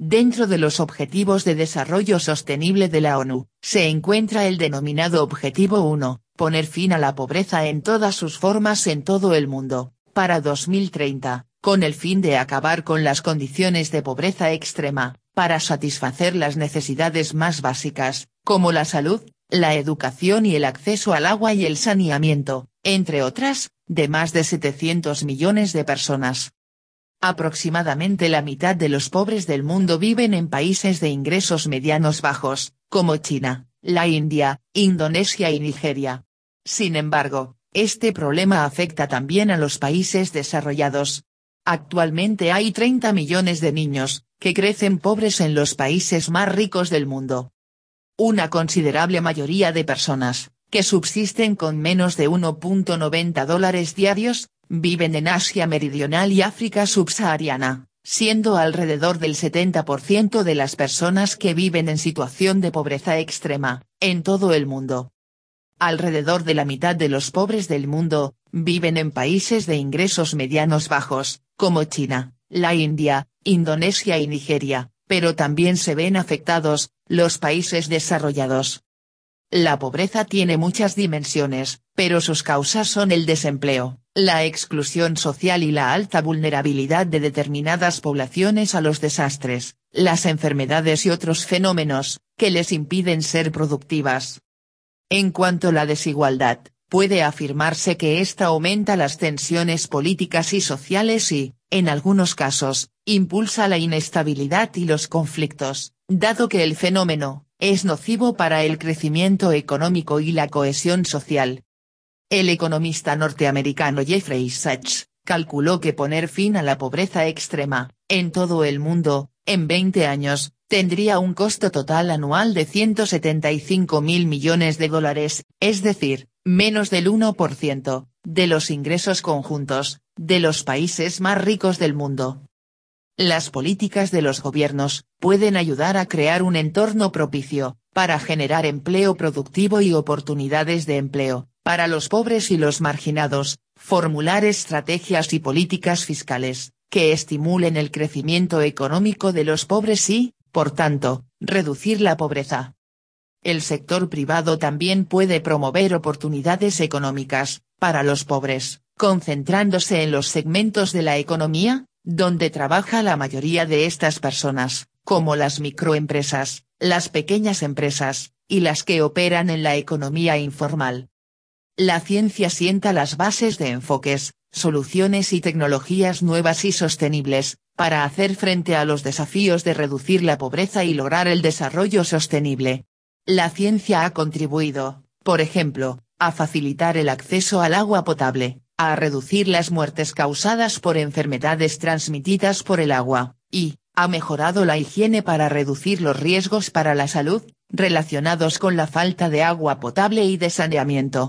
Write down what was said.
Dentro de los Objetivos de Desarrollo Sostenible de la ONU, se encuentra el denominado Objetivo 1, poner fin a la pobreza en todas sus formas en todo el mundo, para 2030, con el fin de acabar con las condiciones de pobreza extrema, para satisfacer las necesidades más básicas, como la salud, la educación y el acceso al agua y el saneamiento, entre otras, de más de 700 millones de personas. Aproximadamente la mitad de los pobres del mundo viven en países de ingresos medianos bajos, como China, la India, Indonesia y Nigeria. Sin embargo, este problema afecta también a los países desarrollados. Actualmente hay 30 millones de niños, que crecen pobres en los países más ricos del mundo. Una considerable mayoría de personas, que subsisten con menos de 1.90 dólares diarios, viven en Asia Meridional y África subsahariana, siendo alrededor del 70% de las personas que viven en situación de pobreza extrema, en todo el mundo. Alrededor de la mitad de los pobres del mundo, viven en países de ingresos medianos bajos, como China, la India, Indonesia y Nigeria, pero también se ven afectados, los países desarrollados. La pobreza tiene muchas dimensiones, pero sus causas son el desempleo, la exclusión social y la alta vulnerabilidad de determinadas poblaciones a los desastres, las enfermedades y otros fenómenos, que les impiden ser productivas. En cuanto a la desigualdad, puede afirmarse que ésta aumenta las tensiones políticas y sociales y, en algunos casos, impulsa la inestabilidad y los conflictos, dado que el fenómeno, es nocivo para el crecimiento económico y la cohesión social. El economista norteamericano Jeffrey Sachs, calculó que poner fin a la pobreza extrema, en todo el mundo, en 20 años, tendría un costo total anual de 175 mil millones de dólares, es decir, menos del 1%, de los ingresos conjuntos, de los países más ricos del mundo. Las políticas de los gobiernos, pueden ayudar a crear un entorno propicio, para generar empleo productivo y oportunidades de empleo, para los pobres y los marginados, formular estrategias y políticas fiscales, que estimulen el crecimiento económico de los pobres y, por tanto, reducir la pobreza. El sector privado también puede promover oportunidades económicas, para los pobres, concentrándose en los segmentos de la economía, donde trabaja la mayoría de estas personas, como las microempresas, las pequeñas empresas, y las que operan en la economía informal. La ciencia sienta las bases de enfoques, soluciones y tecnologías nuevas y sostenibles, para hacer frente a los desafíos de reducir la pobreza y lograr el desarrollo sostenible. La ciencia ha contribuido, por ejemplo, a facilitar el acceso al agua potable, a reducir las muertes causadas por enfermedades transmitidas por el agua, y, ha mejorado la higiene para reducir los riesgos para la salud, relacionados con la falta de agua potable y de saneamiento.